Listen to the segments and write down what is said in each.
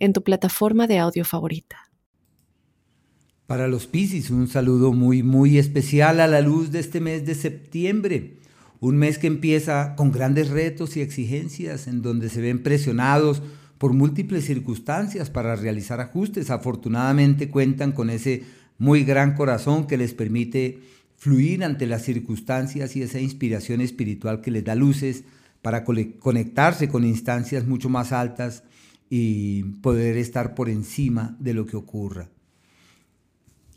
en tu plataforma de audio favorita. Para los Piscis, un saludo muy, muy especial a la luz de este mes de septiembre. Un mes que empieza con grandes retos y exigencias, en donde se ven presionados por múltiples circunstancias para realizar ajustes. Afortunadamente cuentan con ese muy gran corazón que les permite fluir ante las circunstancias y esa inspiración espiritual que les da luces para conectarse con instancias mucho más altas y poder estar por encima de lo que ocurra.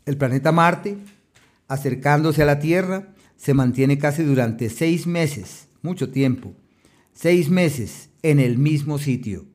El planeta Marte, acercándose a la Tierra, se mantiene casi durante seis meses, mucho tiempo, seis meses en el mismo sitio.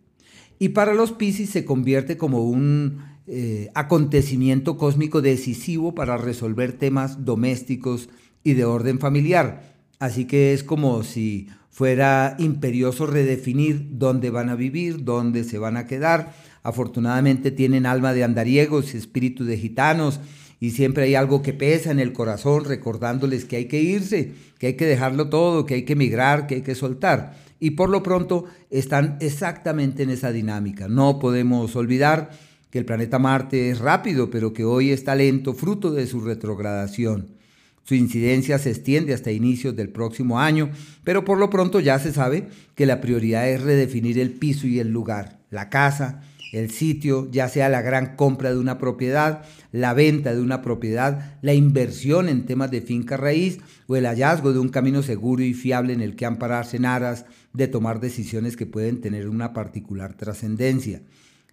Y para los Pisces se convierte como un eh, acontecimiento cósmico decisivo para resolver temas domésticos y de orden familiar. Así que es como si fuera imperioso redefinir dónde van a vivir, dónde se van a quedar. Afortunadamente tienen alma de andariegos, espíritu de gitanos, y siempre hay algo que pesa en el corazón recordándoles que hay que irse, que hay que dejarlo todo, que hay que emigrar, que hay que soltar. Y por lo pronto están exactamente en esa dinámica. No podemos olvidar que el planeta Marte es rápido, pero que hoy está lento, fruto de su retrogradación. Su incidencia se extiende hasta inicios del próximo año, pero por lo pronto ya se sabe que la prioridad es redefinir el piso y el lugar, la casa, el sitio, ya sea la gran compra de una propiedad, la venta de una propiedad, la inversión en temas de finca raíz o el hallazgo de un camino seguro y fiable en el que ampararse en aras de tomar decisiones que pueden tener una particular trascendencia.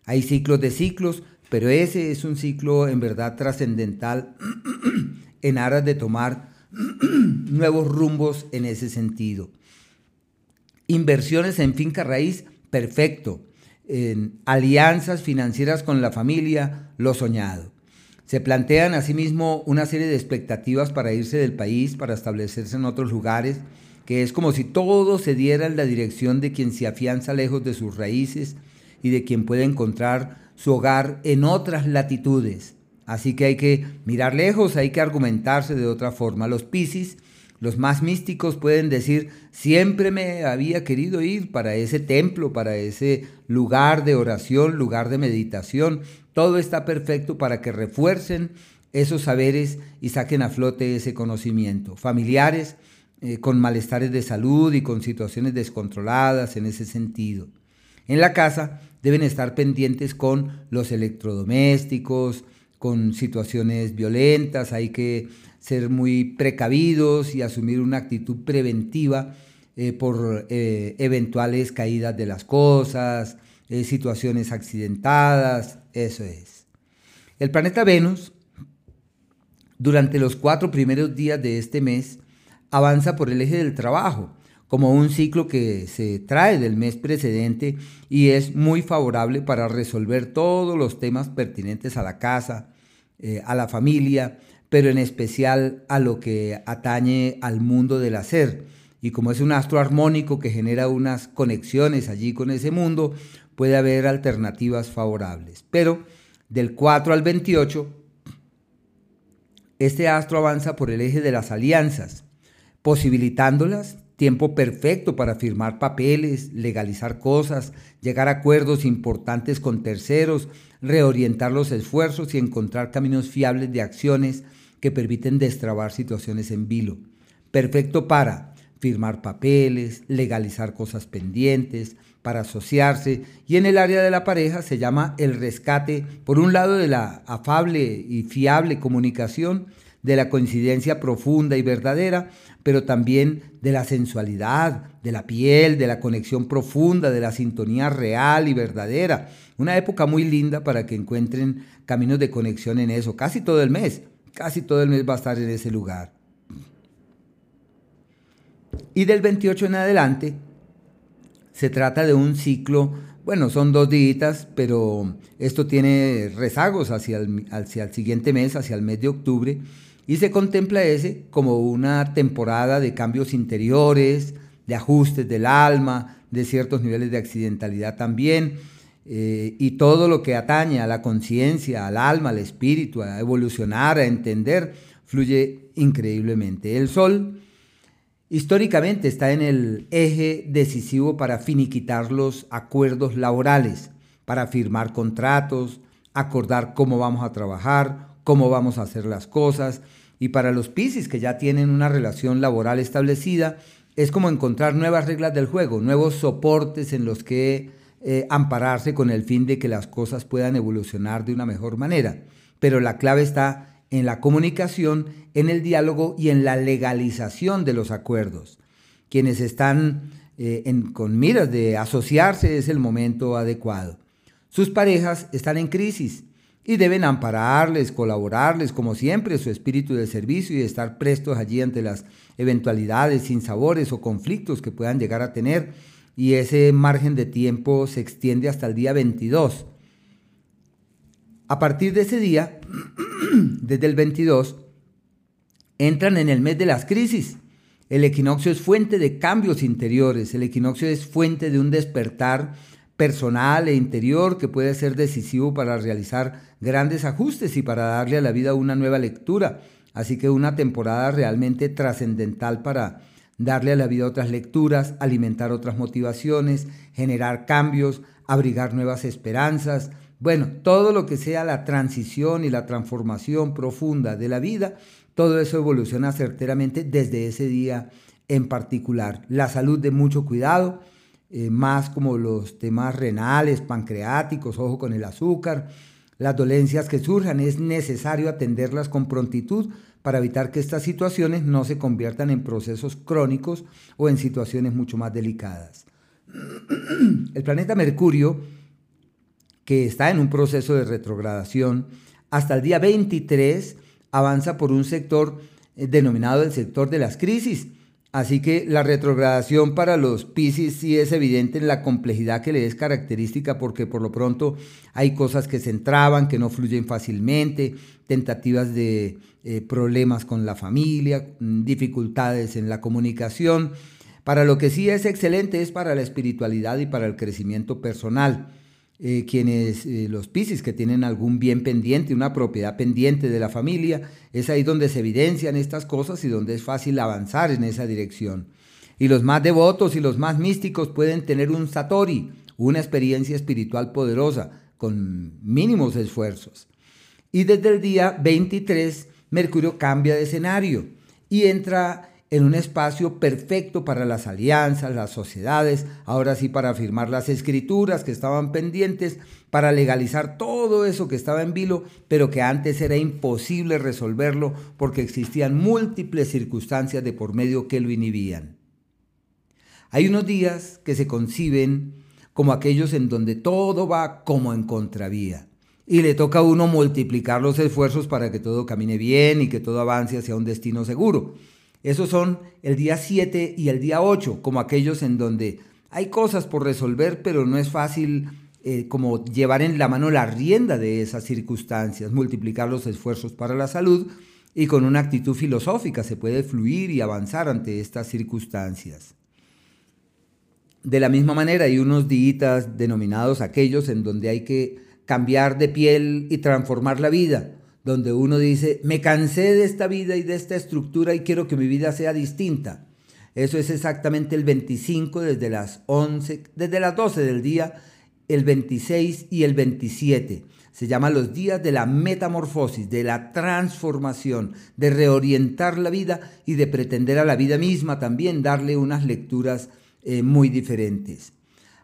Hay ciclos de ciclos, pero ese es un ciclo en verdad trascendental en aras de tomar nuevos rumbos en ese sentido. Inversiones en finca raíz, perfecto en alianzas financieras con la familia, lo soñado. Se plantean asimismo una serie de expectativas para irse del país, para establecerse en otros lugares, que es como si todo se diera en la dirección de quien se afianza lejos de sus raíces y de quien puede encontrar su hogar en otras latitudes. Así que hay que mirar lejos, hay que argumentarse de otra forma. Los Piscis los más místicos pueden decir, siempre me había querido ir para ese templo, para ese lugar de oración, lugar de meditación. Todo está perfecto para que refuercen esos saberes y saquen a flote ese conocimiento. Familiares eh, con malestares de salud y con situaciones descontroladas en ese sentido. En la casa deben estar pendientes con los electrodomésticos, con situaciones violentas, hay que ser muy precavidos y asumir una actitud preventiva eh, por eh, eventuales caídas de las cosas, eh, situaciones accidentadas, eso es. El planeta Venus, durante los cuatro primeros días de este mes, avanza por el eje del trabajo, como un ciclo que se trae del mes precedente y es muy favorable para resolver todos los temas pertinentes a la casa, a la familia, pero en especial a lo que atañe al mundo del hacer. Y como es un astro armónico que genera unas conexiones allí con ese mundo, puede haber alternativas favorables. Pero del 4 al 28, este astro avanza por el eje de las alianzas, posibilitándolas tiempo perfecto para firmar papeles, legalizar cosas, llegar a acuerdos importantes con terceros, reorientar los esfuerzos y encontrar caminos fiables de acciones que permiten destrabar situaciones en vilo. Perfecto para firmar papeles, legalizar cosas pendientes, para asociarse y en el área de la pareja se llama el rescate, por un lado de la afable y fiable comunicación, de la coincidencia profunda y verdadera, pero también de la sensualidad, de la piel, de la conexión profunda, de la sintonía real y verdadera. Una época muy linda para que encuentren caminos de conexión en eso, casi todo el mes casi todo el mes va a estar en ese lugar. Y del 28 en adelante se trata de un ciclo bueno, son dos días, pero esto tiene rezagos hacia el, hacia el siguiente mes, hacia el mes de octubre, y se contempla ese como una temporada de cambios interiores, de ajustes del alma, de ciertos niveles de accidentalidad también, eh, y todo lo que atañe a la conciencia, al alma, al espíritu, a evolucionar, a entender, fluye increíblemente. El sol históricamente está en el eje decisivo para finiquitar los acuerdos laborales, para firmar contratos, acordar cómo vamos a trabajar, cómo vamos a hacer las cosas, y para los Piscis que ya tienen una relación laboral establecida, es como encontrar nuevas reglas del juego, nuevos soportes en los que eh, ampararse con el fin de que las cosas puedan evolucionar de una mejor manera. Pero la clave está en la comunicación, en el diálogo y en la legalización de los acuerdos. Quienes están eh, con miras de asociarse es el momento adecuado. Sus parejas están en crisis y deben ampararles, colaborarles, como siempre, su espíritu de servicio y estar prestos allí ante las eventualidades, sinsabores o conflictos que puedan llegar a tener. Y ese margen de tiempo se extiende hasta el día 22. A partir de ese día, desde el 22, entran en el mes de las crisis. El equinoccio es fuente de cambios interiores, el equinoccio es fuente de un despertar personal e interior que puede ser decisivo para realizar grandes ajustes y para darle a la vida una nueva lectura. Así que una temporada realmente trascendental para darle a la vida otras lecturas, alimentar otras motivaciones, generar cambios, abrigar nuevas esperanzas. Bueno, todo lo que sea la transición y la transformación profunda de la vida, todo eso evoluciona certeramente desde ese día en particular. La salud de mucho cuidado, eh, más como los temas renales, pancreáticos, ojo con el azúcar, las dolencias que surjan, es necesario atenderlas con prontitud para evitar que estas situaciones no se conviertan en procesos crónicos o en situaciones mucho más delicadas. El planeta Mercurio, que está en un proceso de retrogradación, hasta el día 23 avanza por un sector eh, denominado el sector de las crisis, Así que la retrogradación para los Pisces sí es evidente en la complejidad que le es característica porque por lo pronto hay cosas que se entraban, que no fluyen fácilmente, tentativas de eh, problemas con la familia, mm, dificultades en la comunicación. Para lo que sí es excelente es para la espiritualidad y para el crecimiento personal. Eh, quienes, eh, los Piscis que tienen algún bien pendiente, una propiedad pendiente de la familia, es ahí donde se evidencian estas cosas y donde es fácil avanzar en esa dirección. Y los más devotos y los más místicos pueden tener un satori, una experiencia espiritual poderosa, con mínimos esfuerzos. Y desde el día 23, Mercurio cambia de escenario y entra en un espacio perfecto para las alianzas, las sociedades, ahora sí para firmar las escrituras que estaban pendientes, para legalizar todo eso que estaba en vilo, pero que antes era imposible resolverlo porque existían múltiples circunstancias de por medio que lo inhibían. Hay unos días que se conciben como aquellos en donde todo va como en contravía. Y le toca a uno multiplicar los esfuerzos para que todo camine bien y que todo avance hacia un destino seguro. Esos son el día 7 y el día 8, como aquellos en donde hay cosas por resolver, pero no es fácil eh, como llevar en la mano la rienda de esas circunstancias, multiplicar los esfuerzos para la salud y con una actitud filosófica se puede fluir y avanzar ante estas circunstancias. De la misma manera hay unos días denominados aquellos en donde hay que cambiar de piel y transformar la vida donde uno dice, me cansé de esta vida y de esta estructura y quiero que mi vida sea distinta. Eso es exactamente el 25 desde las 11, desde las 12 del día, el 26 y el 27. Se llaman los días de la metamorfosis, de la transformación, de reorientar la vida y de pretender a la vida misma también darle unas lecturas eh, muy diferentes.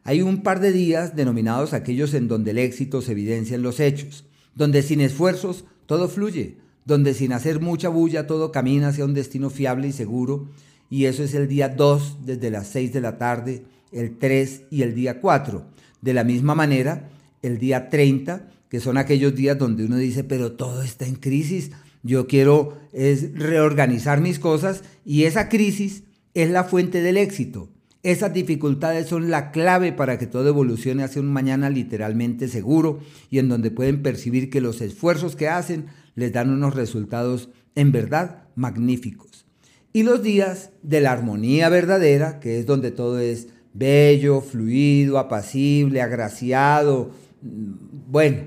Hay un par de días denominados aquellos en donde el éxito se evidencia en los hechos, donde sin esfuerzos todo fluye, donde sin hacer mucha bulla todo camina hacia un destino fiable y seguro, y eso es el día 2 desde las 6 de la tarde, el 3 y el día 4. De la misma manera, el día 30, que son aquellos días donde uno dice, pero todo está en crisis, yo quiero es reorganizar mis cosas y esa crisis es la fuente del éxito. Esas dificultades son la clave para que todo evolucione hacia un mañana literalmente seguro y en donde pueden percibir que los esfuerzos que hacen les dan unos resultados en verdad magníficos. Y los días de la armonía verdadera, que es donde todo es bello, fluido, apacible, agraciado, mm, bueno,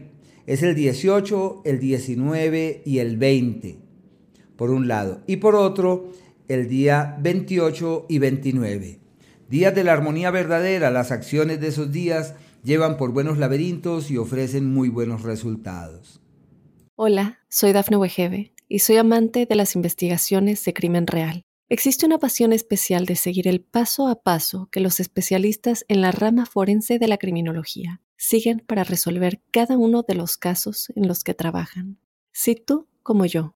es el 18, el 19 y el 20, por un lado. Y por otro, el día 28 y 29. Días de la armonía verdadera, las acciones de esos días llevan por buenos laberintos y ofrecen muy buenos resultados. Hola, soy Dafne Wegebe y soy amante de las investigaciones de crimen real. Existe una pasión especial de seguir el paso a paso que los especialistas en la rama forense de la criminología siguen para resolver cada uno de los casos en los que trabajan. Si tú, como yo,